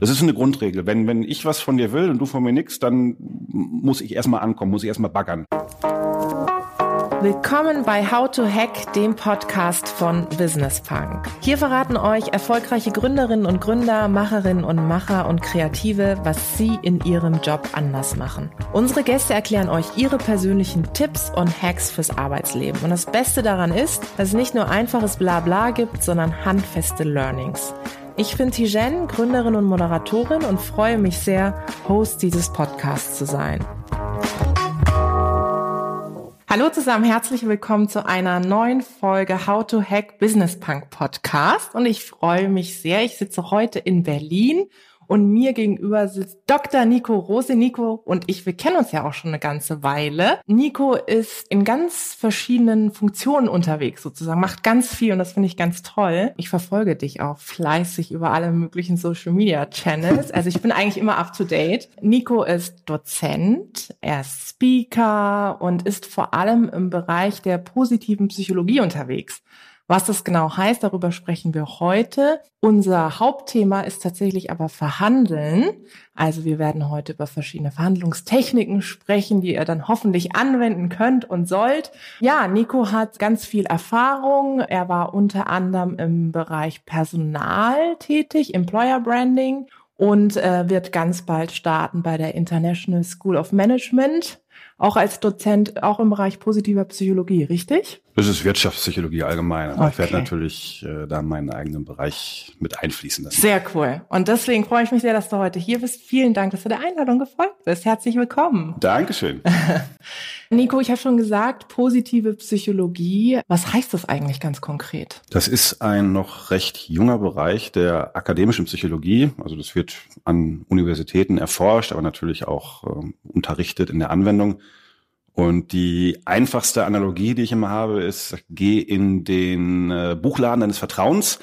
Das ist eine Grundregel. Wenn, wenn ich was von dir will und du von mir nichts, dann muss ich erstmal ankommen, muss ich erstmal baggern. Willkommen bei How to Hack, dem Podcast von Business Punk. Hier verraten euch erfolgreiche Gründerinnen und Gründer, Macherinnen und Macher und Kreative, was sie in ihrem Job anders machen. Unsere Gäste erklären euch ihre persönlichen Tipps und Hacks fürs Arbeitsleben. Und das Beste daran ist, dass es nicht nur einfaches Blabla gibt, sondern handfeste Learnings. Ich bin Tijen, Gründerin und Moderatorin und freue mich sehr, Host dieses Podcasts zu sein. Hallo zusammen, herzlich willkommen zu einer neuen Folge How to Hack Business Punk Podcast. Und ich freue mich sehr. Ich sitze heute in Berlin und mir gegenüber sitzt Dr. Nico Rose. Nico und ich, wir kennen uns ja auch schon eine ganze Weile. Nico ist in ganz verschiedenen Funktionen unterwegs sozusagen, macht ganz viel und das finde ich ganz toll. Ich verfolge dich auch fleißig über alle möglichen Social Media Channels. Also ich bin eigentlich immer up to date. Nico ist Dozent, er ist Speaker und ist vor allem im Bereich der positiven Psychologie unterwegs. Was das genau heißt, darüber sprechen wir heute. Unser Hauptthema ist tatsächlich aber Verhandeln. Also wir werden heute über verschiedene Verhandlungstechniken sprechen, die ihr dann hoffentlich anwenden könnt und sollt. Ja, Nico hat ganz viel Erfahrung. Er war unter anderem im Bereich Personal tätig, Employer Branding und äh, wird ganz bald starten bei der International School of Management auch als Dozent, auch im Bereich positiver Psychologie, richtig? Das ist Wirtschaftspsychologie allgemein. Aber okay. ich werde natürlich äh, da meinen eigenen Bereich mit einfließen lassen. Sehr cool. Und deswegen freue ich mich sehr, dass du heute hier bist. Vielen Dank, dass du der Einladung gefolgt bist. Herzlich willkommen. Dankeschön. Nico, ich habe schon gesagt, positive Psychologie. Was heißt das eigentlich ganz konkret? Das ist ein noch recht junger Bereich der akademischen Psychologie. Also das wird an Universitäten erforscht, aber natürlich auch äh, unterrichtet in der Anwendung. Und die einfachste Analogie, die ich immer habe, ist, geh in den äh, Buchladen deines Vertrauens,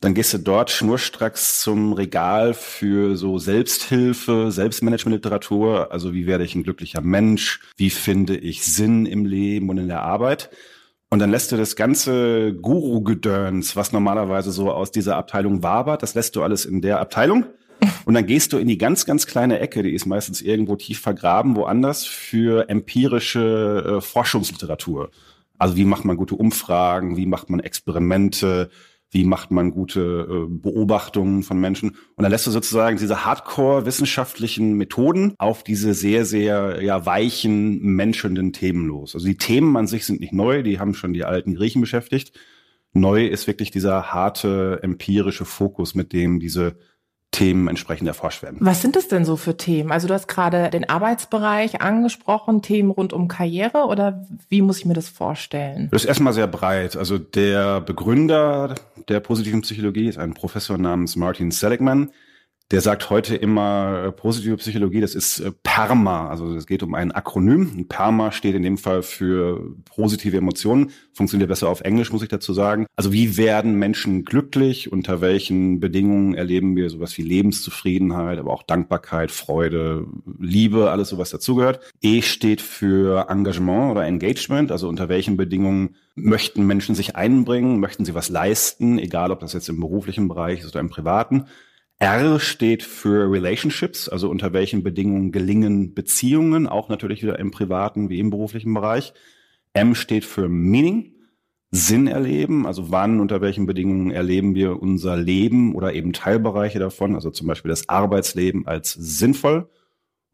dann gehst du dort schnurstracks zum Regal für so Selbsthilfe, Selbstmanagementliteratur, also wie werde ich ein glücklicher Mensch, wie finde ich Sinn im Leben und in der Arbeit. Und dann lässt du das ganze Guru-Gedöns, was normalerweise so aus dieser Abteilung wabert, das lässt du alles in der Abteilung. Und dann gehst du in die ganz, ganz kleine Ecke, die ist meistens irgendwo tief vergraben, woanders, für empirische äh, Forschungsliteratur. Also wie macht man gute Umfragen, wie macht man Experimente, wie macht man gute äh, Beobachtungen von Menschen. Und dann lässt du sozusagen diese hardcore-wissenschaftlichen Methoden auf diese sehr, sehr ja, weichen, menschenden Themen los. Also die Themen an sich sind nicht neu, die haben schon die alten Griechen beschäftigt. Neu ist wirklich dieser harte, empirische Fokus, mit dem diese Themen entsprechend erforscht werden. Was sind es denn so für Themen? Also du hast gerade den Arbeitsbereich angesprochen, Themen rund um Karriere oder wie muss ich mir das vorstellen? Das ist erstmal sehr breit. Also der Begründer der positiven Psychologie ist ein Professor namens Martin Seligman. Der sagt heute immer, äh, positive Psychologie, das ist äh, PERMA. Also es geht um ein Akronym. PERMA steht in dem Fall für positive Emotionen. Funktioniert besser auf Englisch, muss ich dazu sagen. Also wie werden Menschen glücklich? Unter welchen Bedingungen erleben wir sowas wie Lebenszufriedenheit, aber auch Dankbarkeit, Freude, Liebe, alles sowas dazugehört. E steht für Engagement oder Engagement. Also unter welchen Bedingungen möchten Menschen sich einbringen? Möchten sie was leisten? Egal, ob das jetzt im beruflichen Bereich ist oder im privaten. R steht für Relationships, also unter welchen Bedingungen gelingen Beziehungen, auch natürlich wieder im privaten wie im beruflichen Bereich. M steht für Meaning, Sinn erleben, also wann, unter welchen Bedingungen erleben wir unser Leben oder eben Teilbereiche davon, also zum Beispiel das Arbeitsleben als sinnvoll.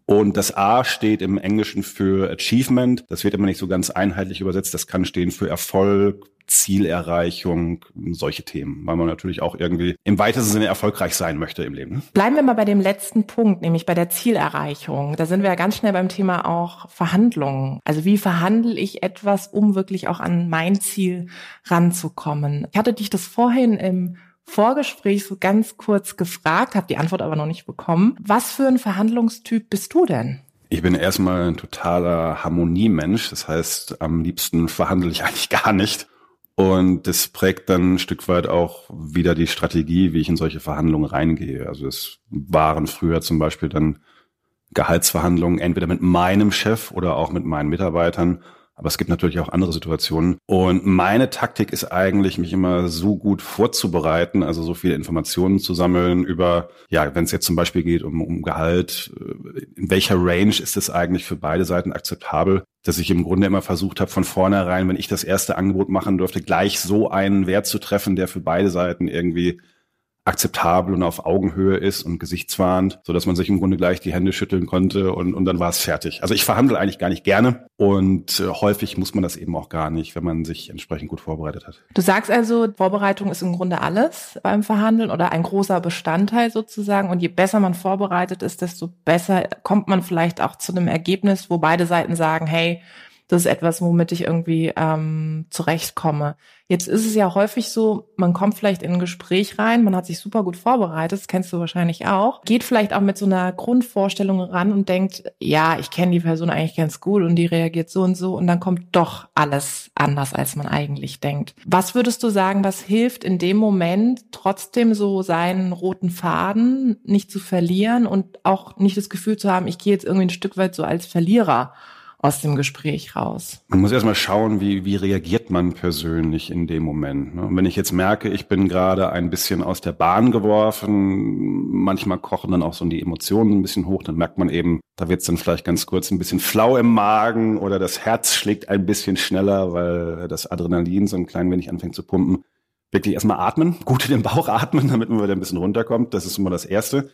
Und das A steht im Englischen für Achievement. Das wird immer nicht so ganz einheitlich übersetzt. Das kann stehen für Erfolg, Zielerreichung, solche Themen, weil man natürlich auch irgendwie im weitesten Sinne erfolgreich sein möchte im Leben. Bleiben wir mal bei dem letzten Punkt, nämlich bei der Zielerreichung. Da sind wir ja ganz schnell beim Thema auch Verhandlungen. Also wie verhandle ich etwas, um wirklich auch an mein Ziel ranzukommen? Ich hatte dich das vorhin im Vorgespräch so ganz kurz gefragt, habe die Antwort aber noch nicht bekommen. Was für ein Verhandlungstyp bist du denn? Ich bin erstmal ein totaler Harmoniemensch. Das heißt, am liebsten verhandle ich eigentlich gar nicht. Und das prägt dann ein Stück weit auch wieder die Strategie, wie ich in solche Verhandlungen reingehe. Also es waren früher zum Beispiel dann Gehaltsverhandlungen entweder mit meinem Chef oder auch mit meinen Mitarbeitern. Aber es gibt natürlich auch andere Situationen. Und meine Taktik ist eigentlich, mich immer so gut vorzubereiten, also so viele Informationen zu sammeln über, ja, wenn es jetzt zum Beispiel geht um, um Gehalt, äh, in welcher Range ist es eigentlich für beide Seiten akzeptabel, dass ich im Grunde immer versucht habe, von vornherein, wenn ich das erste Angebot machen durfte, gleich so einen Wert zu treffen, der für beide Seiten irgendwie akzeptabel und auf Augenhöhe ist und gesichtswahrend, so dass man sich im Grunde gleich die Hände schütteln konnte und, und dann war es fertig. Also ich verhandle eigentlich gar nicht gerne und äh, häufig muss man das eben auch gar nicht, wenn man sich entsprechend gut vorbereitet hat. Du sagst also, Vorbereitung ist im Grunde alles beim Verhandeln oder ein großer Bestandteil sozusagen und je besser man vorbereitet ist, desto besser kommt man vielleicht auch zu einem Ergebnis, wo beide Seiten sagen, hey, das ist etwas, womit ich irgendwie ähm, zurechtkomme. Jetzt ist es ja häufig so, man kommt vielleicht in ein Gespräch rein, man hat sich super gut vorbereitet, das kennst du wahrscheinlich auch, geht vielleicht auch mit so einer Grundvorstellung ran und denkt, ja, ich kenne die Person eigentlich ganz gut und die reagiert so und so und dann kommt doch alles anders, als man eigentlich denkt. Was würdest du sagen, was hilft in dem Moment trotzdem so seinen roten Faden nicht zu verlieren und auch nicht das Gefühl zu haben, ich gehe jetzt irgendwie ein Stück weit so als Verlierer aus dem Gespräch raus? Man muss erstmal schauen, wie, wie reagiert man persönlich in dem Moment. Ne? Und wenn ich jetzt merke, ich bin gerade ein bisschen aus der Bahn geworfen, manchmal kochen dann auch so die Emotionen ein bisschen hoch, dann merkt man eben, da wird es dann vielleicht ganz kurz ein bisschen flau im Magen oder das Herz schlägt ein bisschen schneller, weil das Adrenalin so ein klein wenig anfängt zu pumpen. Wirklich erstmal atmen, gut in den Bauch atmen, damit man wieder ein bisschen runterkommt. Das ist immer das Erste.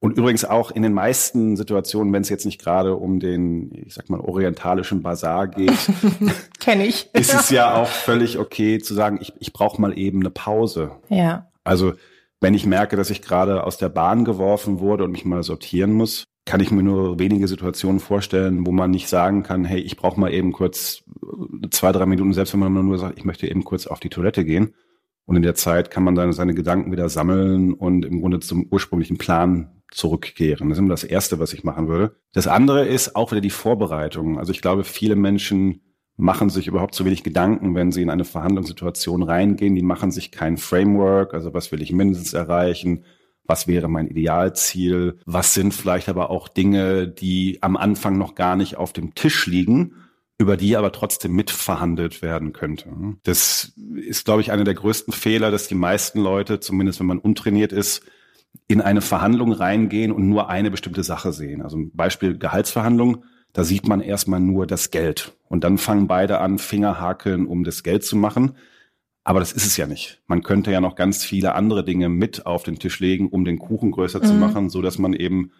Und übrigens auch in den meisten Situationen, wenn es jetzt nicht gerade um den, ich sag mal, orientalischen Bazar geht, kenne ich, ist es ja auch völlig okay zu sagen, ich, ich brauche mal eben eine Pause. Ja. Also wenn ich merke, dass ich gerade aus der Bahn geworfen wurde und mich mal sortieren muss, kann ich mir nur wenige Situationen vorstellen, wo man nicht sagen kann, hey, ich brauche mal eben kurz zwei, drei Minuten, selbst wenn man nur sagt, ich möchte eben kurz auf die Toilette gehen. Und in der Zeit kann man dann seine Gedanken wieder sammeln und im Grunde zum ursprünglichen Plan zurückkehren. Das ist immer das Erste, was ich machen würde. Das andere ist auch wieder die Vorbereitung. Also ich glaube, viele Menschen machen sich überhaupt zu wenig Gedanken, wenn sie in eine Verhandlungssituation reingehen. Die machen sich kein Framework, also was will ich mindestens erreichen, was wäre mein Idealziel, was sind vielleicht aber auch Dinge, die am Anfang noch gar nicht auf dem Tisch liegen, über die aber trotzdem mitverhandelt werden könnte. Das ist, glaube ich, einer der größten Fehler, dass die meisten Leute, zumindest wenn man untrainiert ist, in eine Verhandlung reingehen und nur eine bestimmte Sache sehen. Also Beispiel Gehaltsverhandlung, da sieht man erstmal nur das Geld. Und dann fangen beide an, Fingerhakeln, um das Geld zu machen. Aber das ist es ja nicht. Man könnte ja noch ganz viele andere Dinge mit auf den Tisch legen, um den Kuchen größer mhm. zu machen, so dass man eben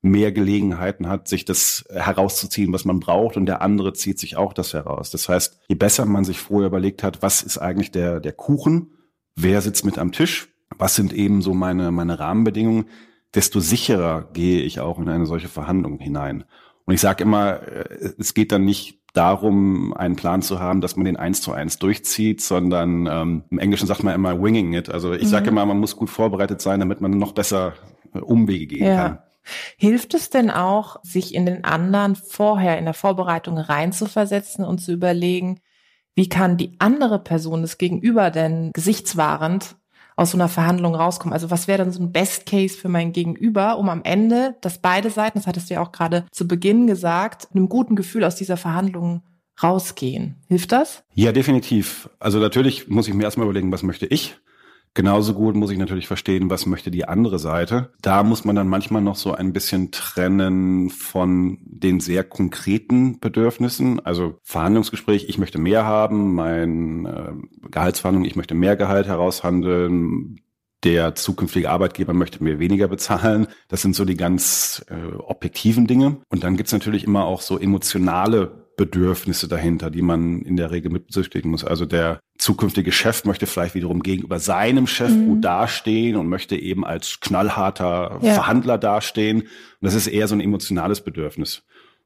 mehr Gelegenheiten hat, sich das herauszuziehen, was man braucht, und der andere zieht sich auch das heraus. Das heißt, je besser man sich vorher überlegt hat, was ist eigentlich der, der Kuchen, wer sitzt mit am Tisch, was sind eben so meine, meine Rahmenbedingungen, desto sicherer gehe ich auch in eine solche Verhandlung hinein. Und ich sage immer, äh, es geht dann nicht darum, einen Plan zu haben, dass man den eins zu eins durchzieht, sondern ähm, im Englischen sagt man immer winging it. Also ich mhm. sage immer, man muss gut vorbereitet sein, damit man noch besser äh, Umwege gehen ja. kann. Hilft es denn auch, sich in den anderen vorher in der Vorbereitung reinzuversetzen und zu überlegen, wie kann die andere Person des Gegenüber denn gesichtswahrend aus so einer Verhandlung rauskommen? Also was wäre dann so ein Best Case für mein Gegenüber, um am Ende, dass beide Seiten, das hattest du ja auch gerade zu Beginn gesagt, einem guten Gefühl aus dieser Verhandlung rausgehen. Hilft das? Ja, definitiv. Also natürlich muss ich mir erstmal überlegen, was möchte ich? Genauso gut muss ich natürlich verstehen, was möchte die andere Seite. Da muss man dann manchmal noch so ein bisschen trennen von den sehr konkreten Bedürfnissen. Also Verhandlungsgespräch, ich möchte mehr haben, mein äh, Gehaltsverhandlung, ich möchte mehr Gehalt heraushandeln, der zukünftige Arbeitgeber möchte mir weniger bezahlen. Das sind so die ganz äh, objektiven Dinge. Und dann gibt's natürlich immer auch so emotionale Bedürfnisse dahinter, die man in der Regel mit berücksichtigen muss. Also der zukünftige Chef möchte vielleicht wiederum gegenüber seinem Chef mhm. gut dastehen und möchte eben als knallharter ja. Verhandler dastehen. Und das ist eher so ein emotionales Bedürfnis.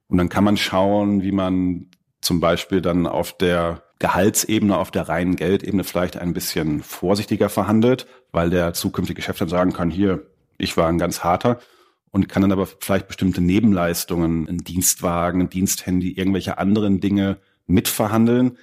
Und dann kann man schauen, wie man zum Beispiel dann auf der Gehaltsebene, auf der reinen Geldebene vielleicht ein bisschen vorsichtiger verhandelt, weil der zukünftige Chef dann sagen kann, hier, ich war ein ganz harter und kann dann aber vielleicht bestimmte Nebenleistungen, ein Dienstwagen, ein Diensthandy, irgendwelche anderen Dinge mitverhandeln,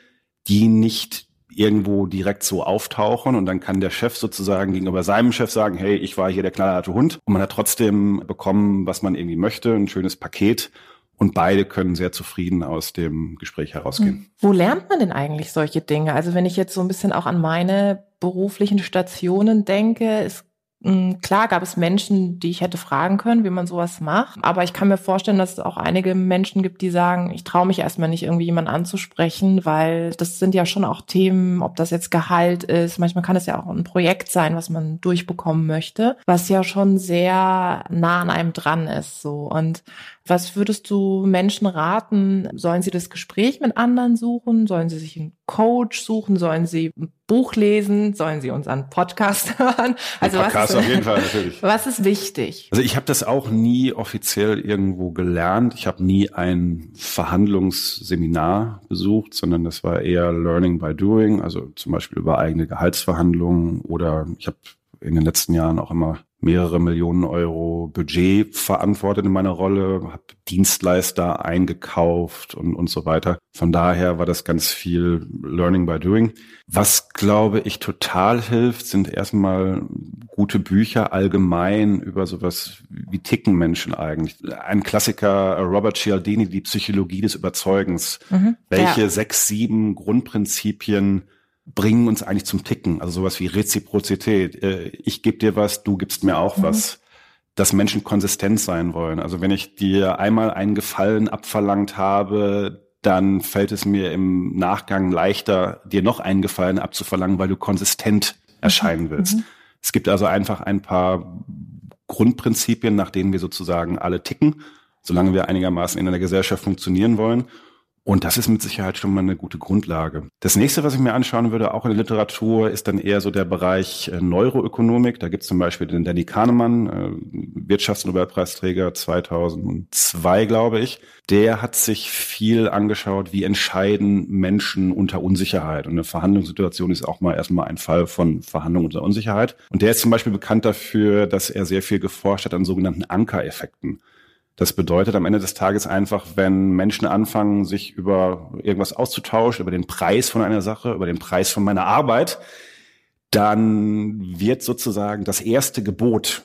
die nicht irgendwo direkt so auftauchen und dann kann der Chef sozusagen gegenüber seinem Chef sagen, hey, ich war hier der knallharte Hund und man hat trotzdem bekommen, was man irgendwie möchte, ein schönes Paket und beide können sehr zufrieden aus dem Gespräch herausgehen. Hm. Wo lernt man denn eigentlich solche Dinge? Also wenn ich jetzt so ein bisschen auch an meine beruflichen Stationen denke, es Klar gab es Menschen, die ich hätte fragen können, wie man sowas macht. Aber ich kann mir vorstellen, dass es auch einige Menschen gibt, die sagen, ich traue mich erstmal nicht irgendwie jemanden anzusprechen, weil das sind ja schon auch Themen, ob das jetzt Gehalt ist. Manchmal kann es ja auch ein Projekt sein, was man durchbekommen möchte, was ja schon sehr nah an einem dran ist, so. Und was würdest du Menschen raten? Sollen sie das Gespräch mit anderen suchen? Sollen sie sich einen Coach suchen? Sollen sie ein Buch lesen? Sollen sie unseren Podcast hören? Also Podcast was ist, auf jeden Fall natürlich. Was ist wichtig? Also ich habe das auch nie offiziell irgendwo gelernt. Ich habe nie ein Verhandlungsseminar besucht, sondern das war eher Learning by Doing, also zum Beispiel über eigene Gehaltsverhandlungen oder ich habe in den letzten Jahren auch immer mehrere Millionen Euro Budget verantwortet in meiner Rolle, habe Dienstleister eingekauft und, und so weiter. Von daher war das ganz viel Learning by Doing. Was, glaube ich, total hilft, sind erstmal gute Bücher allgemein über sowas, wie ticken Menschen eigentlich. Ein Klassiker, Robert Cialdini, die Psychologie des Überzeugens. Mhm, Welche ja. sechs, sieben Grundprinzipien bringen uns eigentlich zum Ticken. Also sowas wie Reziprozität. Äh, ich gebe dir was, du gibst mir auch mhm. was. Dass Menschen konsistent sein wollen. Also wenn ich dir einmal einen Gefallen abverlangt habe, dann fällt es mir im Nachgang leichter, dir noch einen Gefallen abzuverlangen, weil du konsistent mhm. erscheinen willst. Mhm. Es gibt also einfach ein paar Grundprinzipien, nach denen wir sozusagen alle ticken, solange wir einigermaßen in einer Gesellschaft funktionieren wollen. Und das ist mit Sicherheit schon mal eine gute Grundlage. Das nächste, was ich mir anschauen würde, auch in der Literatur, ist dann eher so der Bereich äh, Neuroökonomik. Da gibt es zum Beispiel den Danny Kahnemann, äh, Wirtschaftsnobelpreisträger 2002, glaube ich. Der hat sich viel angeschaut, wie entscheiden Menschen unter Unsicherheit. Und eine Verhandlungssituation ist auch mal erstmal ein Fall von Verhandlung unter Unsicherheit. Und der ist zum Beispiel bekannt dafür, dass er sehr viel geforscht hat an sogenannten Ankereffekten. Das bedeutet am Ende des Tages einfach, wenn Menschen anfangen, sich über irgendwas auszutauschen, über den Preis von einer Sache, über den Preis von meiner Arbeit, dann wird sozusagen das erste Gebot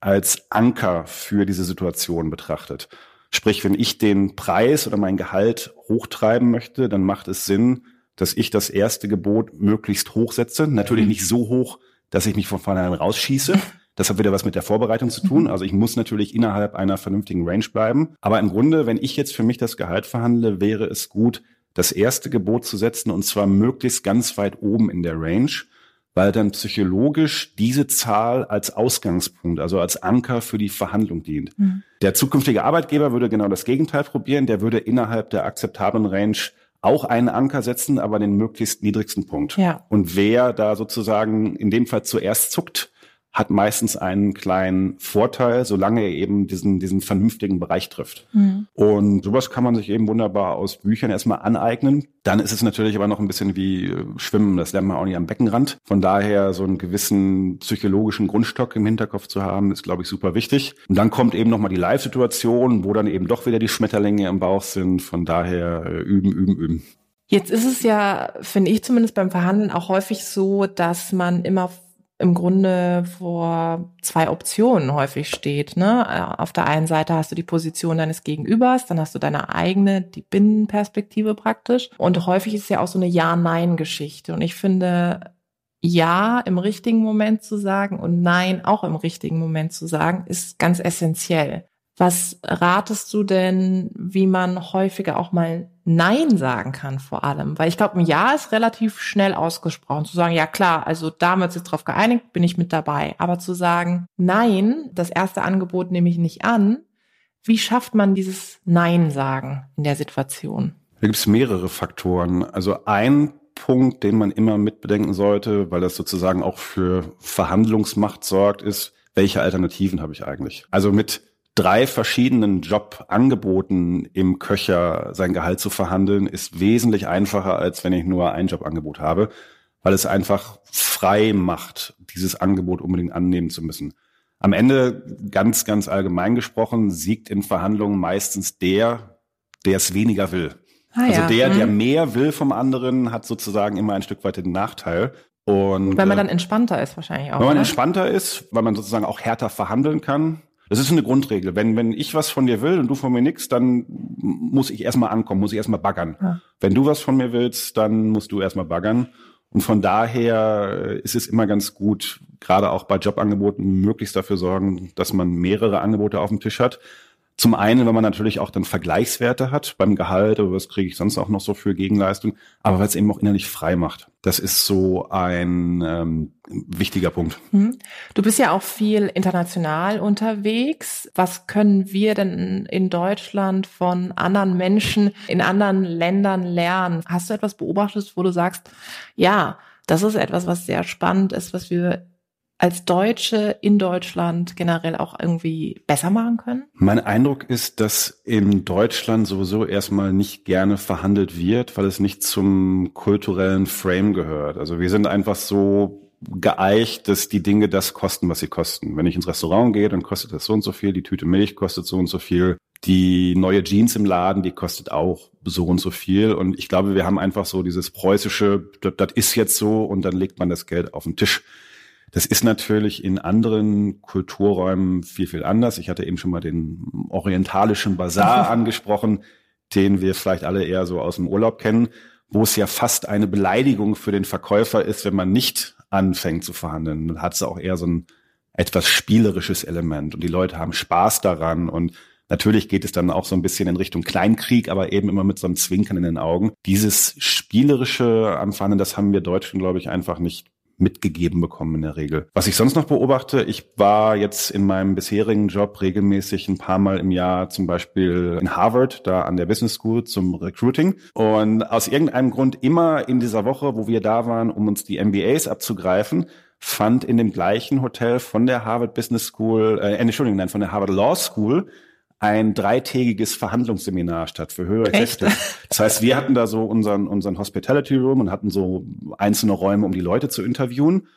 als Anker für diese Situation betrachtet. Sprich, wenn ich den Preis oder mein Gehalt hochtreiben möchte, dann macht es Sinn, dass ich das erste Gebot möglichst hoch setze. Natürlich mhm. nicht so hoch, dass ich mich von vornherein rausschieße, Das hat wieder was mit der Vorbereitung zu tun. Mhm. Also ich muss natürlich innerhalb einer vernünftigen Range bleiben. Aber im Grunde, wenn ich jetzt für mich das Gehalt verhandle, wäre es gut, das erste Gebot zu setzen und zwar möglichst ganz weit oben in der Range, weil dann psychologisch diese Zahl als Ausgangspunkt, also als Anker für die Verhandlung dient. Mhm. Der zukünftige Arbeitgeber würde genau das Gegenteil probieren. Der würde innerhalb der akzeptablen Range auch einen Anker setzen, aber den möglichst niedrigsten Punkt. Ja. Und wer da sozusagen in dem Fall zuerst zuckt, hat meistens einen kleinen Vorteil, solange er eben diesen, diesen vernünftigen Bereich trifft. Mhm. Und sowas kann man sich eben wunderbar aus Büchern erstmal aneignen. Dann ist es natürlich aber noch ein bisschen wie äh, Schwimmen, das lernt man auch nicht am Beckenrand. Von daher so einen gewissen psychologischen Grundstock im Hinterkopf zu haben, ist, glaube ich, super wichtig. Und dann kommt eben nochmal die Live-Situation, wo dann eben doch wieder die Schmetterlinge im Bauch sind. Von daher äh, üben, üben, üben. Jetzt ist es ja, finde ich zumindest beim Verhandeln auch häufig so, dass man immer im Grunde vor zwei Optionen häufig steht. Ne? Auf der einen Seite hast du die Position deines Gegenübers, dann hast du deine eigene, die Binnenperspektive praktisch. Und häufig ist ja auch so eine Ja-Nein-Geschichte. Und ich finde, ja im richtigen Moment zu sagen und Nein auch im richtigen Moment zu sagen, ist ganz essentiell. Was ratest du denn, wie man häufiger auch mal Nein sagen kann vor allem? Weil ich glaube, ein Ja ist relativ schnell ausgesprochen. Zu sagen, ja klar, also damals ist drauf geeinigt, bin ich mit dabei. Aber zu sagen, Nein, das erste Angebot nehme ich nicht an, wie schafft man dieses Nein sagen in der Situation? Da gibt es mehrere Faktoren. Also ein Punkt, den man immer mitbedenken sollte, weil das sozusagen auch für Verhandlungsmacht sorgt, ist, welche Alternativen habe ich eigentlich? Also mit drei verschiedenen Jobangeboten im Köcher sein Gehalt zu verhandeln, ist wesentlich einfacher, als wenn ich nur ein Jobangebot habe, weil es einfach frei macht, dieses Angebot unbedingt annehmen zu müssen. Am Ende, ganz, ganz allgemein gesprochen, siegt in Verhandlungen meistens der, der es weniger will. Ah, also ja. der, der mhm. mehr will vom anderen, hat sozusagen immer ein Stück weit den Nachteil. Und, weil man äh, dann entspannter ist wahrscheinlich auch. Wenn man oder? entspannter ist, weil man sozusagen auch härter verhandeln kann. Das ist eine Grundregel. Wenn, wenn ich was von dir will und du von mir nichts, dann muss ich erstmal ankommen, muss ich erstmal baggern. Ja. Wenn du was von mir willst, dann musst du erstmal baggern. Und von daher ist es immer ganz gut, gerade auch bei Jobangeboten, möglichst dafür sorgen, dass man mehrere Angebote auf dem Tisch hat. Zum einen, wenn man natürlich auch dann Vergleichswerte hat beim Gehalt oder was kriege ich sonst auch noch so für Gegenleistung, aber weil es eben auch innerlich frei macht. Das ist so ein ähm, wichtiger Punkt. Mhm. Du bist ja auch viel international unterwegs. Was können wir denn in Deutschland von anderen Menschen in anderen Ländern lernen? Hast du etwas beobachtet, wo du sagst, ja, das ist etwas, was sehr spannend ist, was wir als Deutsche in Deutschland generell auch irgendwie besser machen können? Mein Eindruck ist, dass in Deutschland sowieso erstmal nicht gerne verhandelt wird, weil es nicht zum kulturellen Frame gehört. Also wir sind einfach so geeicht, dass die Dinge das kosten, was sie kosten. Wenn ich ins Restaurant gehe, dann kostet das so und so viel, die Tüte Milch kostet so und so viel, die neue Jeans im Laden, die kostet auch so und so viel. Und ich glaube, wir haben einfach so dieses preußische, das, ist jetzt so und dann legt man das Geld auf den Tisch. Das ist natürlich in anderen Kulturräumen viel, viel anders. Ich hatte eben schon mal den orientalischen Bazar angesprochen, den wir vielleicht alle eher so aus dem Urlaub kennen, wo es ja fast eine Beleidigung für den Verkäufer ist, wenn man nicht anfängt zu verhandeln. Dann hat es auch eher so ein etwas spielerisches Element und die Leute haben Spaß daran und Natürlich geht es dann auch so ein bisschen in Richtung Kleinkrieg, aber eben immer mit so einem Zwinkern in den Augen. Dieses spielerische am Verhandeln, das haben wir Deutschen, glaube ich, einfach nicht mitgegeben bekommen in der Regel. Was ich sonst noch beobachte, ich war jetzt in meinem bisherigen Job regelmäßig ein paar Mal im Jahr zum Beispiel in Harvard, da an der Business School zum Recruiting. Und aus irgendeinem Grund immer in dieser Woche, wo wir da waren, um uns die MBAs abzugreifen, fand in dem gleichen Hotel von der Harvard Business School, äh, Entschuldigung, nein, von der Harvard Law School ein dreitägiges Verhandlungsseminar statt für höhere Kräfte. Das heißt, wir hatten da so unseren, unseren Hospitality Room und hatten so einzelne Räume, um die Leute zu interviewen.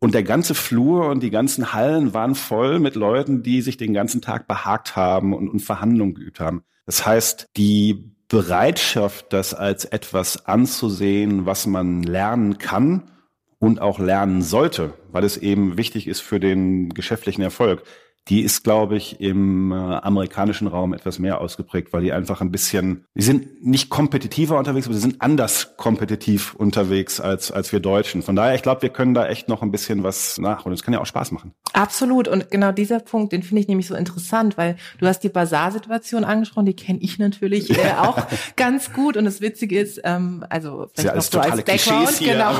Und der ganze Flur und die ganzen Hallen waren voll mit Leuten, die sich den ganzen Tag behagt haben und, und Verhandlungen geübt haben. Das heißt, die Bereitschaft, das als etwas anzusehen, was man lernen kann und auch lernen sollte, weil es eben wichtig ist für den geschäftlichen Erfolg, die ist, glaube ich, im äh, amerikanischen Raum etwas mehr ausgeprägt, weil die einfach ein bisschen, die sind nicht kompetitiver unterwegs, aber sie sind anders kompetitiv unterwegs als, als wir Deutschen. Von daher, ich glaube, wir können da echt noch ein bisschen was nachholen. Es kann ja auch Spaß machen. Absolut. Und genau dieser Punkt, den finde ich nämlich so interessant, weil du hast die Basar-Situation angesprochen, die kenne ich natürlich äh, auch ganz gut. Und das Witzige ist, ähm, also vielleicht noch so als Background, hier, genau.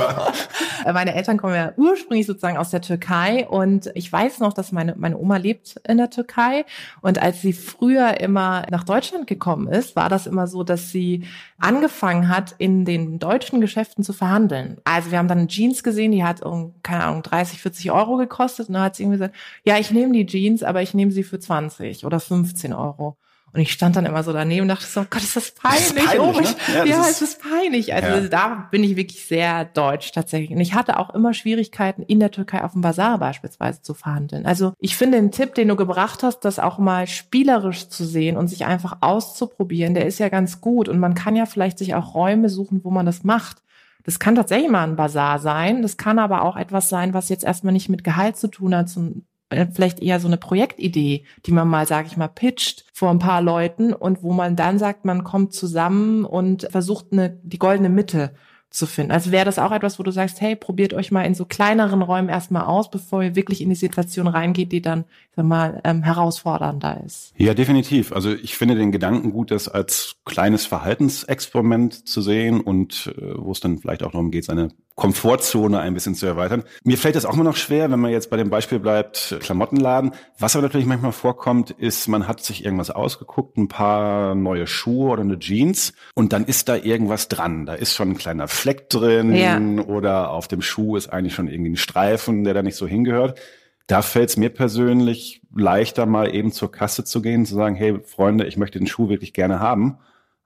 Meine Eltern kommen ja ursprünglich sozusagen aus der Türkei und ich weiß noch, dass meine, meine Oma lebt lebt in der Türkei. Und als sie früher immer nach Deutschland gekommen ist, war das immer so, dass sie angefangen hat, in den deutschen Geschäften zu verhandeln. Also wir haben dann Jeans gesehen, die hat, keine Ahnung, 30, 40 Euro gekostet. Und dann hat sie irgendwie gesagt, ja, ich nehme die Jeans, aber ich nehme sie für 20 oder 15 Euro. Und ich stand dann immer so daneben und dachte so, Gott, ist das peinlich. Das ist peinlich oh, ich, ne? ja, ja ist, es ist peinlich. Also ja. da bin ich wirklich sehr deutsch tatsächlich. Und ich hatte auch immer Schwierigkeiten, in der Türkei auf dem Bazar beispielsweise zu verhandeln. Also ich finde den Tipp, den du gebracht hast, das auch mal spielerisch zu sehen und sich einfach auszuprobieren, der ist ja ganz gut. Und man kann ja vielleicht sich auch Räume suchen, wo man das macht. Das kann tatsächlich mal ein Bazar sein. Das kann aber auch etwas sein, was jetzt erstmal nicht mit Gehalt zu tun hat, vielleicht eher so eine Projektidee, die man mal, sage ich mal, pitcht vor ein paar Leuten und wo man dann sagt, man kommt zusammen und versucht eine, die goldene Mitte zu finden. Also wäre das auch etwas, wo du sagst, hey, probiert euch mal in so kleineren Räumen erstmal aus, bevor ihr wirklich in die Situation reingeht, die dann, sag mal, ähm, herausfordernder ist. Ja, definitiv. Also ich finde den Gedanken gut, das als kleines Verhaltensexperiment zu sehen und äh, wo es dann vielleicht auch darum geht, seine Komfortzone ein bisschen zu erweitern. Mir fällt das auch immer noch schwer, wenn man jetzt bei dem Beispiel bleibt, Klamottenladen. Was aber natürlich manchmal vorkommt, ist, man hat sich irgendwas ausgeguckt, ein paar neue Schuhe oder eine Jeans und dann ist da irgendwas dran. Da ist schon ein kleiner Fleck drin ja. oder auf dem Schuh ist eigentlich schon irgendwie ein Streifen, der da nicht so hingehört. Da fällt es mir persönlich leichter, mal eben zur Kasse zu gehen, zu sagen, hey Freunde, ich möchte den Schuh wirklich gerne haben,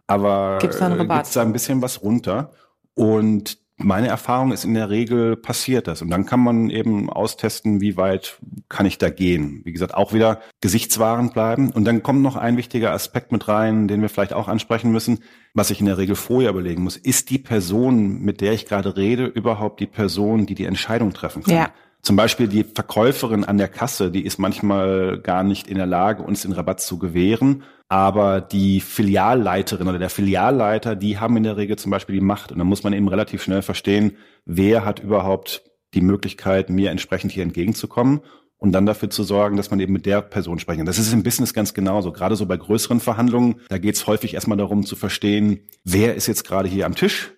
aber äh, gibt's da ein bisschen was runter? Und meine Erfahrung ist in der Regel passiert das. Und dann kann man eben austesten, wie weit kann ich da gehen. Wie gesagt, auch wieder gesichtswahrend bleiben. Und dann kommt noch ein wichtiger Aspekt mit rein, den wir vielleicht auch ansprechen müssen, was ich in der Regel vorher überlegen muss. Ist die Person, mit der ich gerade rede, überhaupt die Person, die die Entscheidung treffen kann? Ja. Zum Beispiel die Verkäuferin an der Kasse, die ist manchmal gar nicht in der Lage, uns den Rabatt zu gewähren. Aber die Filialleiterin oder der Filialleiter, die haben in der Regel zum Beispiel die Macht. Und dann muss man eben relativ schnell verstehen, wer hat überhaupt die Möglichkeit, mir entsprechend hier entgegenzukommen und dann dafür zu sorgen, dass man eben mit der Person sprechen kann. Das ist im Business ganz genauso. Gerade so bei größeren Verhandlungen, da geht es häufig erstmal darum zu verstehen, wer ist jetzt gerade hier am Tisch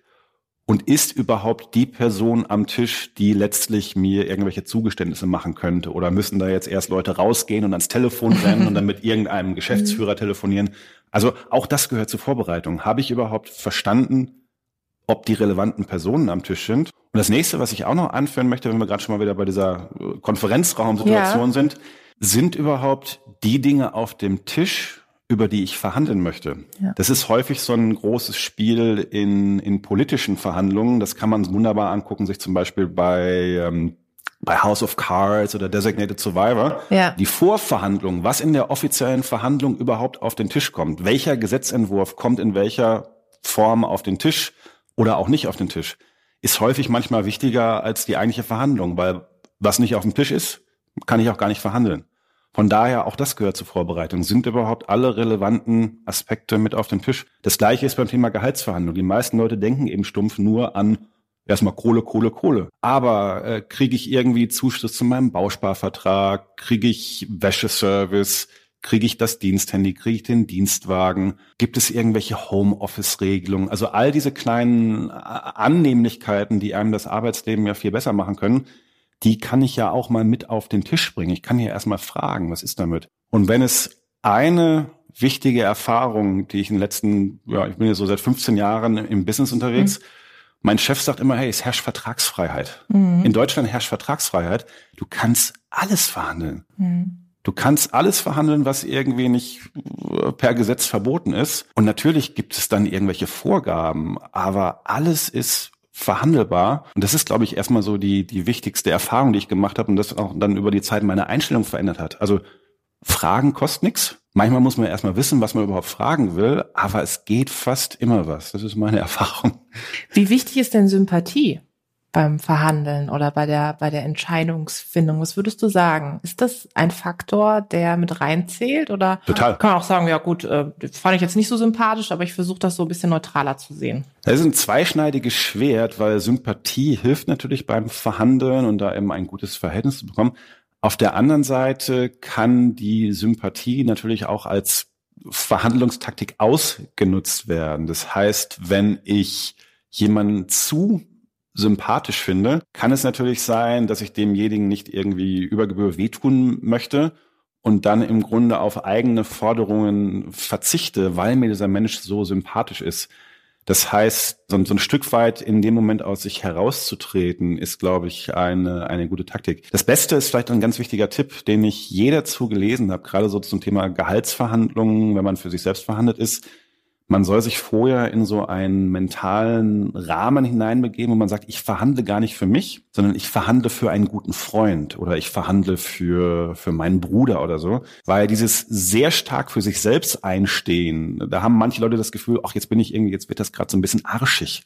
und ist überhaupt die Person am Tisch, die letztlich mir irgendwelche Zugeständnisse machen könnte? Oder müssen da jetzt erst Leute rausgehen und ans Telefon rennen und dann mit irgendeinem Geschäftsführer mhm. telefonieren? Also auch das gehört zur Vorbereitung. Habe ich überhaupt verstanden, ob die relevanten Personen am Tisch sind? Und das nächste, was ich auch noch anführen möchte, wenn wir gerade schon mal wieder bei dieser äh, Konferenzraumsituation ja. sind, sind überhaupt die Dinge auf dem Tisch, über die ich verhandeln möchte. Ja. Das ist häufig so ein großes Spiel in, in politischen Verhandlungen. Das kann man wunderbar angucken, sich zum Beispiel bei, ähm, bei House of Cards oder Designated Survivor. Ja. Die Vorverhandlung, was in der offiziellen Verhandlung überhaupt auf den Tisch kommt. Welcher Gesetzentwurf kommt in welcher Form auf den Tisch oder auch nicht auf den Tisch, ist häufig manchmal wichtiger als die eigentliche Verhandlung, weil was nicht auf dem Tisch ist, kann ich auch gar nicht verhandeln. Von daher, auch das gehört zur Vorbereitung. Sind überhaupt alle relevanten Aspekte mit auf dem Tisch? Das gleiche ist beim Thema Gehaltsverhandlung. Die meisten Leute denken eben stumpf nur an erstmal Kohle, Kohle, Kohle. Aber äh, kriege ich irgendwie Zuschuss zu meinem Bausparvertrag? Kriege ich Wäscheservice? Kriege ich das Diensthandy? Kriege ich den Dienstwagen? Gibt es irgendwelche Homeoffice-Regelungen? Also all diese kleinen Annehmlichkeiten, die einem das Arbeitsleben ja viel besser machen können, die kann ich ja auch mal mit auf den Tisch bringen. Ich kann hier erstmal fragen, was ist damit? Und wenn es eine wichtige Erfahrung, die ich in den letzten, ja, ich bin ja so seit 15 Jahren im Business unterwegs, mhm. mein Chef sagt immer, hey, es herrscht Vertragsfreiheit. Mhm. In Deutschland herrscht Vertragsfreiheit. Du kannst alles verhandeln. Mhm. Du kannst alles verhandeln, was irgendwie nicht äh, per Gesetz verboten ist. Und natürlich gibt es dann irgendwelche Vorgaben, aber alles ist verhandelbar. Und das ist, glaube ich, erstmal so die, die wichtigste Erfahrung, die ich gemacht habe und das auch dann über die Zeit meine Einstellung verändert hat. Also Fragen kostet nichts. Manchmal muss man erstmal wissen, was man überhaupt fragen will, aber es geht fast immer was. Das ist meine Erfahrung. Wie wichtig ist denn Sympathie? Beim Verhandeln oder bei der, bei der Entscheidungsfindung? Was würdest du sagen? Ist das ein Faktor, der mit reinzählt oder Total. kann man auch sagen, ja gut, äh, fand ich jetzt nicht so sympathisch, aber ich versuche das so ein bisschen neutraler zu sehen? Das ist ein zweischneidiges Schwert, weil Sympathie hilft natürlich beim Verhandeln und da eben ein gutes Verhältnis zu bekommen. Auf der anderen Seite kann die Sympathie natürlich auch als Verhandlungstaktik ausgenutzt werden. Das heißt, wenn ich jemanden zu sympathisch finde, kann es natürlich sein, dass ich demjenigen nicht irgendwie über Gebühr wehtun möchte und dann im Grunde auf eigene Forderungen verzichte, weil mir dieser Mensch so sympathisch ist. Das heißt, so, ein Stück weit in dem Moment aus sich herauszutreten, ist, glaube ich, eine, eine gute Taktik. Das Beste ist vielleicht ein ganz wichtiger Tipp, den ich jeder zu gelesen habe, gerade so zum Thema Gehaltsverhandlungen, wenn man für sich selbst verhandelt ist man soll sich vorher in so einen mentalen Rahmen hineinbegeben, wo man sagt, ich verhandle gar nicht für mich, sondern ich verhandle für einen guten Freund oder ich verhandle für, für meinen Bruder oder so. Weil dieses sehr stark für sich selbst einstehen, da haben manche Leute das Gefühl, ach, jetzt bin ich irgendwie, jetzt wird das gerade so ein bisschen arschig.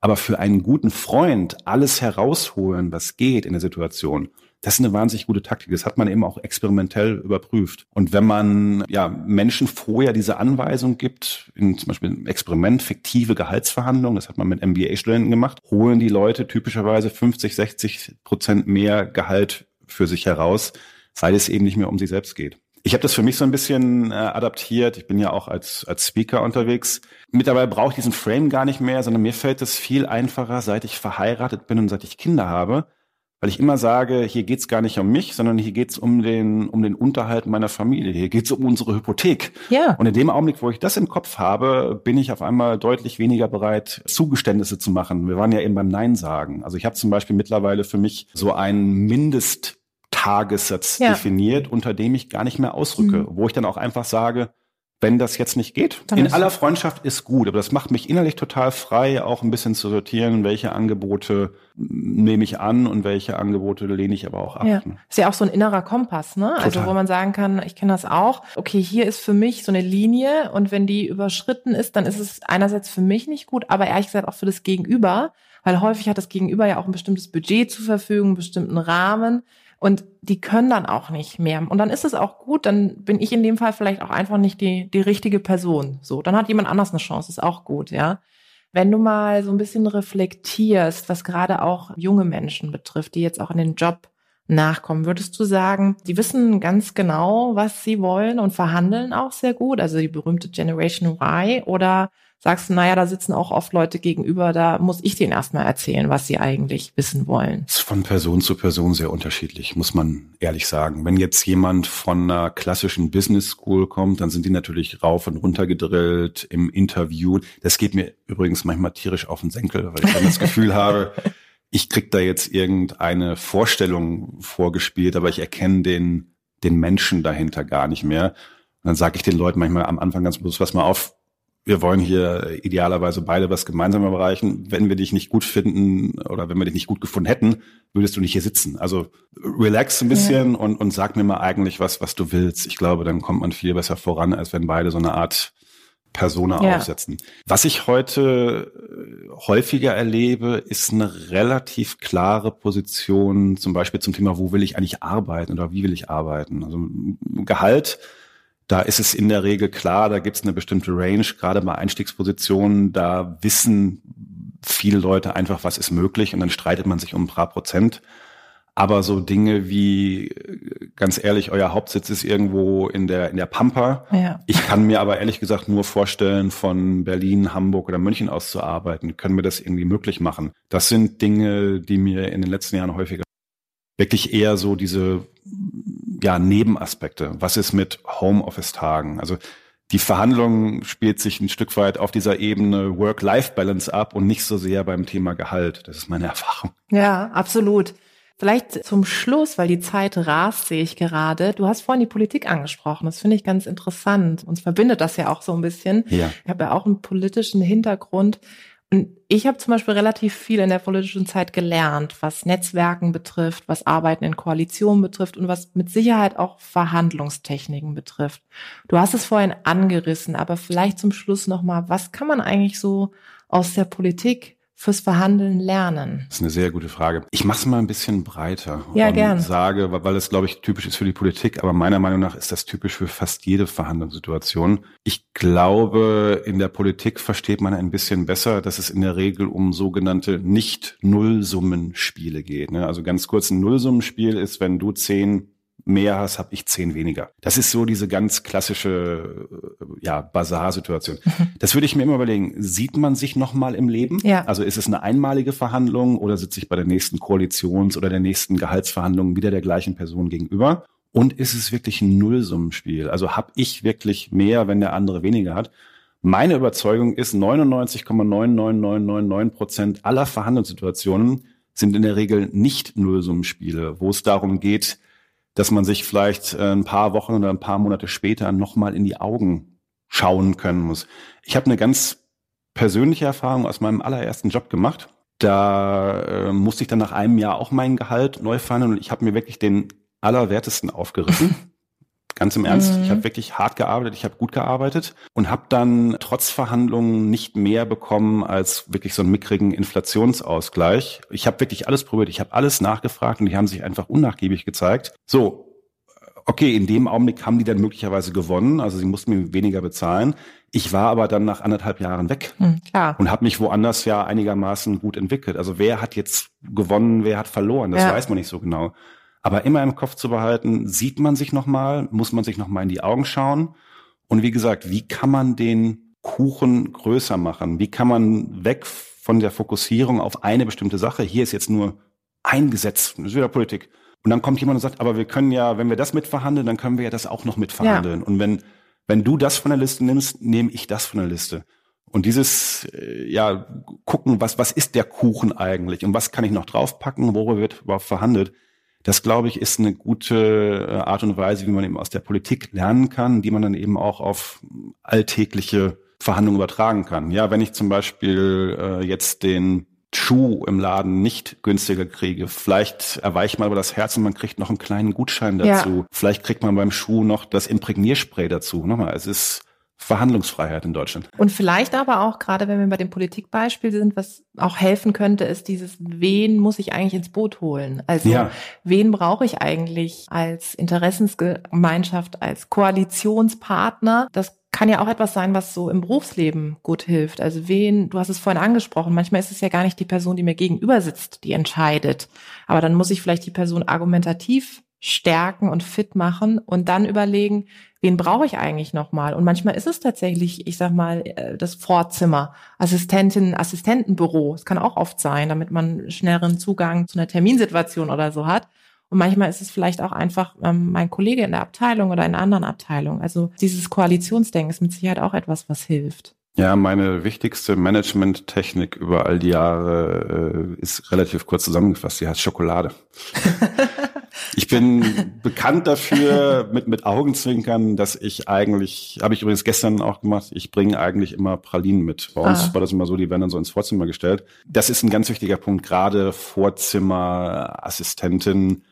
Aber für einen guten Freund alles herausholen, was geht in der Situation, das ist eine wahnsinnig gute Taktik. Das hat man eben auch experimentell überprüft. Und wenn man ja Menschen vorher diese Anweisung gibt, in zum Beispiel einem Experiment, fiktive Gehaltsverhandlungen, das hat man mit MBA-Studenten gemacht, holen die Leute typischerweise 50, 60 Prozent mehr Gehalt für sich heraus, weil es eben nicht mehr um sie selbst geht. Ich habe das für mich so ein bisschen äh, adaptiert. Ich bin ja auch als, als Speaker unterwegs. Mittlerweile brauche ich diesen Frame gar nicht mehr, sondern mir fällt es viel einfacher, seit ich verheiratet bin und seit ich Kinder habe, weil ich immer sage, hier geht's gar nicht um mich, sondern hier geht's um den, um den Unterhalt meiner Familie. Hier geht's um unsere Hypothek. Ja. Und in dem Augenblick, wo ich das im Kopf habe, bin ich auf einmal deutlich weniger bereit, Zugeständnisse zu machen. Wir waren ja eben beim Nein sagen. Also ich habe zum Beispiel mittlerweile für mich so einen Mindesttagessatz ja. definiert, unter dem ich gar nicht mehr ausrücke, mhm. wo ich dann auch einfach sage, wenn das jetzt nicht geht. Dann In aller Freundschaft ist gut, aber das macht mich innerlich total frei, auch ein bisschen zu sortieren, welche Angebote nehme ich an und welche Angebote lehne ich aber auch ab. Ja, ist ja auch so ein innerer Kompass, ne? Also Total. wo man sagen kann, ich kenne das auch. Okay, hier ist für mich so eine Linie und wenn die überschritten ist, dann ist es einerseits für mich nicht gut, aber ehrlich gesagt auch für das Gegenüber, weil häufig hat das Gegenüber ja auch ein bestimmtes Budget zur Verfügung, einen bestimmten Rahmen und die können dann auch nicht mehr. Und dann ist es auch gut, dann bin ich in dem Fall vielleicht auch einfach nicht die, die richtige Person. So, dann hat jemand anders eine Chance, ist auch gut, ja. Wenn du mal so ein bisschen reflektierst, was gerade auch junge Menschen betrifft, die jetzt auch in den Job nachkommen, würdest du sagen, die wissen ganz genau, was sie wollen und verhandeln auch sehr gut, also die berühmte Generation Y, oder sagst du, naja, da sitzen auch oft Leute gegenüber, da muss ich denen erstmal erzählen, was sie eigentlich wissen wollen. ist von Person zu Person sehr unterschiedlich, muss man ehrlich sagen. Wenn jetzt jemand von einer klassischen Business School kommt, dann sind die natürlich rauf und runter gedrillt im Interview. Das geht mir übrigens manchmal tierisch auf den Senkel, weil ich dann das Gefühl habe, ich krieg da jetzt irgendeine Vorstellung vorgespielt, aber ich erkenne den, den Menschen dahinter gar nicht mehr. Und dann sage ich den Leuten manchmal am Anfang ganz bewusst, was mal auf, wir wollen hier idealerweise beide was gemeinsam erreichen. Wenn wir dich nicht gut finden oder wenn wir dich nicht gut gefunden hätten, würdest du nicht hier sitzen. Also relax ein bisschen und, und sag mir mal eigentlich was, was du willst. Ich glaube, dann kommt man viel besser voran, als wenn beide so eine Art Persona Ja. aufsetzen. Was ich heute äh, häufiger erlebe, ist eine relativ klare Position, zum Beispiel zum Thema, wo will ich eigentlich arbeiten oder wie will ich arbeiten. Also Gehalt, da ist es in der Regel klar, da gibt es eine bestimmte Range, gerade bei Einstiegspositionen, da wissen viele Leute einfach, was ist möglich und dann streitet man sich um ein paar Prozent. Aber so Dinge wie, ganz ehrlich, euer Hauptsitz ist irgendwo in der, in der Pampa. Ja. Ich kann mir aber ehrlich gesagt nur vorstellen, von Berlin, Hamburg oder München aus zu arbeiten. Können wir das irgendwie möglich machen? Das sind Dinge, die mir in den letzten Jahren häufiger wirklich eher so diese, ja, Nebenaspekte. Was ist mit Homeoffice-Tagen? Also, die Verhandlung spielt sich ein Stück weit auf dieser Ebene Work-Life-Balance ab und nicht so sehr beim Thema Gehalt. Das ist meine Erfahrung. Ja, absolut. Vielleicht zum Schluss, weil die Zeit rast, sehe ich gerade. Du hast vorhin die Politik angesprochen. Das finde ich ganz interessant. Uns verbindet das ja auch so ein bisschen. Ja. Ich habe ja auch einen politischen Hintergrund. Und ich habe zum Beispiel relativ viel in der politischen Zeit gelernt, was Netzwerken betrifft, was Arbeiten in Koalitionen betrifft und was mit Sicherheit auch Verhandlungstechniken betrifft. Du hast es vorhin angerissen, aber vielleicht zum Schluss nochmal, was kann man eigentlich so aus der Politik fürs Verhandeln lernen? Das ist eine sehr gute Frage. Ich mache es mal ein bisschen breiter Ja, und gern. sage, weil es, glaube ich, typisch ist für die Politik, aber meiner Meinung nach ist das typisch für fast jede Verhandlungssituation. Ich glaube, in der Politik versteht man ein bisschen besser, dass es in der Regel um sogenannte Nicht-Nullsummenspiele geht. ne? Also ganz kurz, ein Nullsummenspiel ist, wenn du zehn mehr hast, habe ich zehn weniger. Das ist so diese ganz klassische äh, ja, Basar-Situation. Das würde ich mir immer überlegen. Sieht man sich noch mal im Leben? Ja. Also ist es eine einmalige Verhandlung oder sitze ich bei der nächsten Koalitions- oder der nächsten Gehaltsverhandlung wieder der gleichen Person gegenüber? Und ist es wirklich ein Nullsummenspiel? Also habe ich wirklich mehr, wenn der andere weniger hat? Meine Überzeugung ist, 99,99999 Prozent aller Verhandlungssituationen sind in der Regel nicht Nullsummenspiele, wo es darum geht, dass man sich vielleicht äh, ein paar Wochen oder ein paar Monate später nochmal in die Augen schauen können muss. Ich habe eine ganz persönliche Erfahrung aus meinem allerersten Job gemacht. Da äh, musste ich dann nach einem Jahr auch mein Gehalt neu verhandeln und ich habe mir wirklich den allerwertesten aufgerissen. Ganz im Ernst, Mhm. ich habe wirklich hart gearbeitet, ich habe gut gearbeitet und habe dann trotz Verhandlungen nicht mehr bekommen als wirklich so einen mickrigen Inflationsausgleich. Ich habe wirklich alles probiert, ich habe alles nachgefragt und die haben sich einfach unnachgiebig gezeigt. So, okay, in dem Augenblick haben die dann möglicherweise gewonnen, also sie mussten mir weniger bezahlen. Ich war aber dann nach anderthalb Jahren weg Hm, klar. und habe mich woanders ja einigermaßen gut entwickelt. Also wer hat jetzt gewonnen, wer hat verloren, das Ja. weiß man nicht so genau. Aber immer im Kopf zu behalten, sieht man sich nochmal, muss man sich nochmal in die Augen schauen. Und wie gesagt, wie kann man den Kuchen größer machen? Wie kann man weg von der Fokussierung auf eine bestimmte Sache? Hier ist jetzt nur ein Gesetz, das ist wieder Politik. Und dann kommt jemand und sagt, aber wir können ja, wenn wir das mitverhandeln, dann können wir ja das auch noch mitverhandeln. Und wenn, wenn du das von der Liste nimmst, nehme ich das von der Liste. Und dieses, äh, ja, gucken, was, was ist der Kuchen eigentlich und was kann ich noch draufpacken, worüber wird überhaupt verhandelt, Das, glaube ich, ist eine gute äh, Art und Weise, wie man eben aus der Politik lernen kann, die man dann eben auch auf alltägliche Verhandlungen übertragen kann. Ja, wenn ich zum Beispiel äh, jetzt den Schuh im Laden nicht günstiger kriege. Vielleicht erweicht man aber das Herz und man kriegt noch einen kleinen Gutschein dazu. Ja. Vielleicht kriegt man beim Schuh noch das Imprägnierspray dazu. Nochmal, es ist Verhandlungsfreiheit in Deutschland. Und vielleicht aber auch, gerade wenn wir bei dem Politikbeispiel sind, was auch helfen könnte, ist dieses, wen muss ich eigentlich ins Boot holen? Also ja. wen brauche ich eigentlich als Interessensgemeinschaft, als Koalitionspartner? Das kann ja auch etwas sein, was so im Berufsleben gut hilft. Also wen, du hast es vorhin angesprochen, manchmal ist es ja gar nicht die Person, die mir gegenüber sitzt, die entscheidet. Aber dann muss ich vielleicht die Person argumentativ stärken und fit machen und dann überlegen, wen brauche ich eigentlich nochmal? Und manchmal ist es tatsächlich, ich sag mal, äh, das Vorzimmer, Assistentin, Assistentenbüro. Es kann auch oft sein, damit man schnelleren Zugang zu einer Terminsituation oder so hat. Und manchmal ist es vielleicht auch einfach ähm, mein Kollege in der Abteilung oder in einer anderen Abteilung. Also dieses Koalitionsdenken ist mit Sicherheit auch etwas, was hilft. Ja, meine wichtigste Management-Technik über all die Jahre äh, ist relativ kurz zusammengefasst. Die heißt Schokolade. Ich bin bekannt dafür, mit, mit Augenzwinkern, dass ich eigentlich, habe ich übrigens gestern auch gemacht, ich bringe eigentlich immer Pralinen mit. Bei uns ah. war das immer so, die werden dann so ins Vorzimmer gestellt. Das ist ein ganz wichtiger Punkt, gerade Vorzimmerassistentin.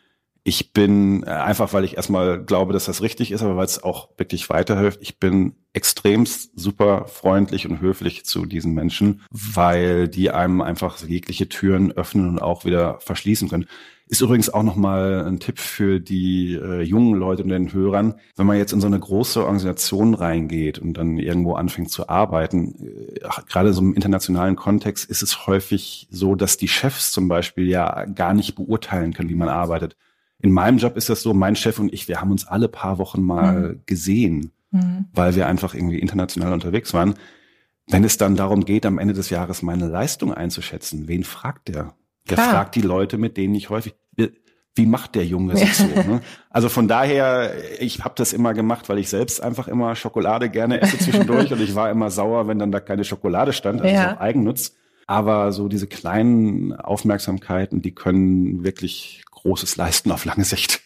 Ich bin äh, einfach, weil ich erstmal glaube, dass das richtig ist, aber weil es auch wirklich weiterhilft. Ich bin extremst super freundlich und höflich zu diesen Menschen, weil die einem einfach jegliche Türen öffnen und auch wieder verschließen können. Ist übrigens auch nochmal ein Tipp für die äh, jungen Leute und den Hörern. Wenn man jetzt in so eine große Organisation reingeht und dann irgendwo anfängt zu arbeiten, äh, gerade so im internationalen Kontext ist es häufig so, dass die Chefs zum Beispiel ja gar nicht beurteilen können, wie man arbeitet. In meinem Job ist das so, mein Chef und ich, wir haben uns alle paar Wochen mal mhm. gesehen, mhm. weil wir einfach irgendwie international unterwegs waren. Wenn es dann darum geht, am Ende des Jahres meine Leistung einzuschätzen, wen fragt der? Der Klar. fragt die Leute, mit denen ich häufig, wie macht der Junge sich so? Ne? Also von daher, ich habe das immer gemacht, weil ich selbst einfach immer Schokolade gerne esse zwischendurch und ich war immer sauer, wenn dann da keine Schokolade stand, also ja. auch Eigennutz. Aber so diese kleinen Aufmerksamkeiten, die können wirklich Großes leisten auf lange Sicht.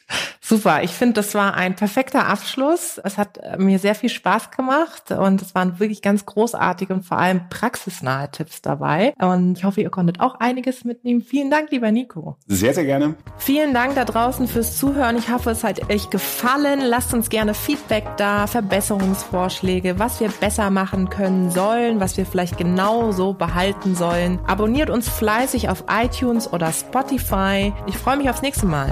Super, ich finde, das war ein perfekter Abschluss. Es hat äh, mir sehr viel Spaß gemacht und es waren wirklich ganz großartige und vor allem praxisnahe Tipps dabei. Und ich hoffe, ihr konntet auch einiges mitnehmen. Vielen Dank, lieber Nico. Sehr, sehr gerne. Vielen Dank da draußen fürs Zuhören. Ich hoffe, es hat euch gefallen. Lasst uns gerne Feedback da, Verbesserungsvorschläge, was wir besser machen können sollen, was wir vielleicht genau so behalten sollen. Abonniert uns fleißig auf iTunes oder Spotify. Ich freue mich aufs nächste Mal.